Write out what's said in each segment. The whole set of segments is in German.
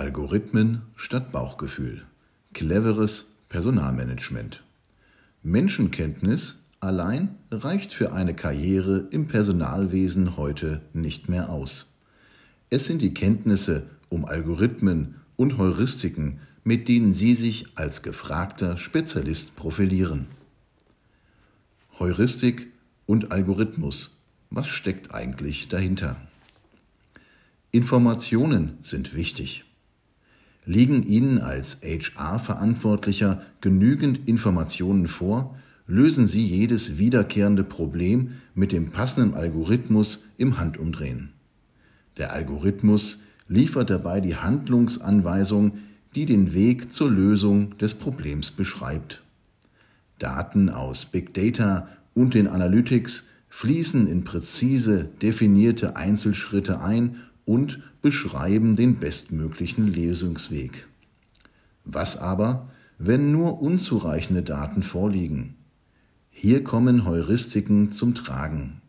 Algorithmen statt Bauchgefühl. Cleveres Personalmanagement. Menschenkenntnis allein reicht für eine Karriere im Personalwesen heute nicht mehr aus. Es sind die Kenntnisse um Algorithmen und Heuristiken, mit denen Sie sich als gefragter Spezialist profilieren. Heuristik und Algorithmus. Was steckt eigentlich dahinter? Informationen sind wichtig. Liegen Ihnen als HR-Verantwortlicher genügend Informationen vor, lösen Sie jedes wiederkehrende Problem mit dem passenden Algorithmus im Handumdrehen. Der Algorithmus liefert dabei die Handlungsanweisung, die den Weg zur Lösung des Problems beschreibt. Daten aus Big Data und den Analytics fließen in präzise definierte Einzelschritte ein und beschreiben den bestmöglichen Lösungsweg. Was aber, wenn nur unzureichende Daten vorliegen? Hier kommen Heuristiken zum Tragen.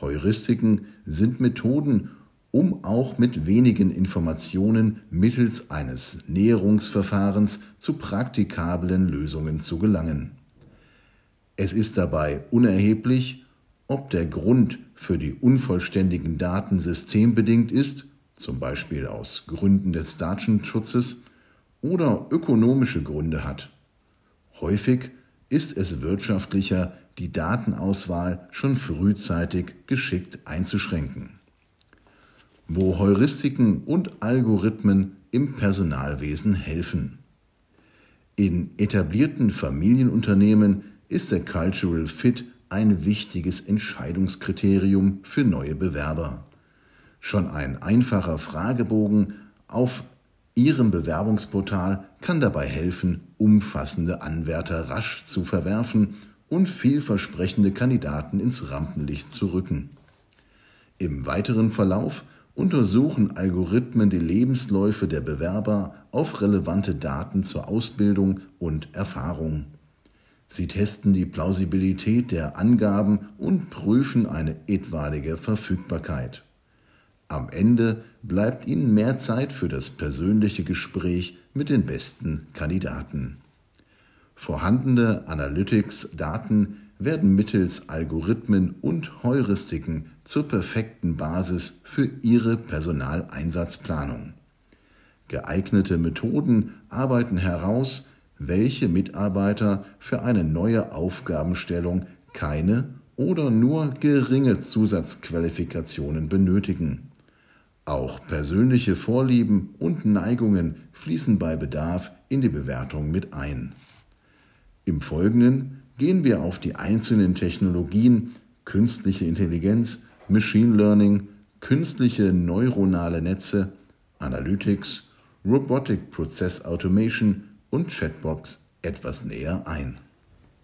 Heuristiken sind Methoden, um auch mit wenigen Informationen mittels eines Näherungsverfahrens zu praktikablen Lösungen zu gelangen. Es ist dabei unerheblich, ob der Grund für die unvollständigen Daten systembedingt ist, zum Beispiel aus Gründen des Datenschutzes, oder ökonomische Gründe hat. Häufig ist es wirtschaftlicher, die Datenauswahl schon frühzeitig geschickt einzuschränken. Wo Heuristiken und Algorithmen im Personalwesen helfen. In etablierten Familienunternehmen ist der Cultural Fit ein wichtiges Entscheidungskriterium für neue Bewerber. Schon ein einfacher Fragebogen auf Ihrem Bewerbungsportal kann dabei helfen, umfassende Anwärter rasch zu verwerfen und vielversprechende Kandidaten ins Rampenlicht zu rücken. Im weiteren Verlauf untersuchen Algorithmen die Lebensläufe der Bewerber auf relevante Daten zur Ausbildung und Erfahrung. Sie testen die Plausibilität der Angaben und prüfen eine etwaige Verfügbarkeit. Am Ende bleibt Ihnen mehr Zeit für das persönliche Gespräch mit den besten Kandidaten. Vorhandene Analytics-Daten werden mittels Algorithmen und Heuristiken zur perfekten Basis für Ihre Personaleinsatzplanung. Geeignete Methoden arbeiten heraus, welche Mitarbeiter für eine neue Aufgabenstellung keine oder nur geringe Zusatzqualifikationen benötigen. Auch persönliche Vorlieben und Neigungen fließen bei Bedarf in die Bewertung mit ein. Im Folgenden gehen wir auf die einzelnen Technologien künstliche Intelligenz, Machine Learning, künstliche neuronale Netze, Analytics, Robotic Process Automation und Chatbox etwas näher ein.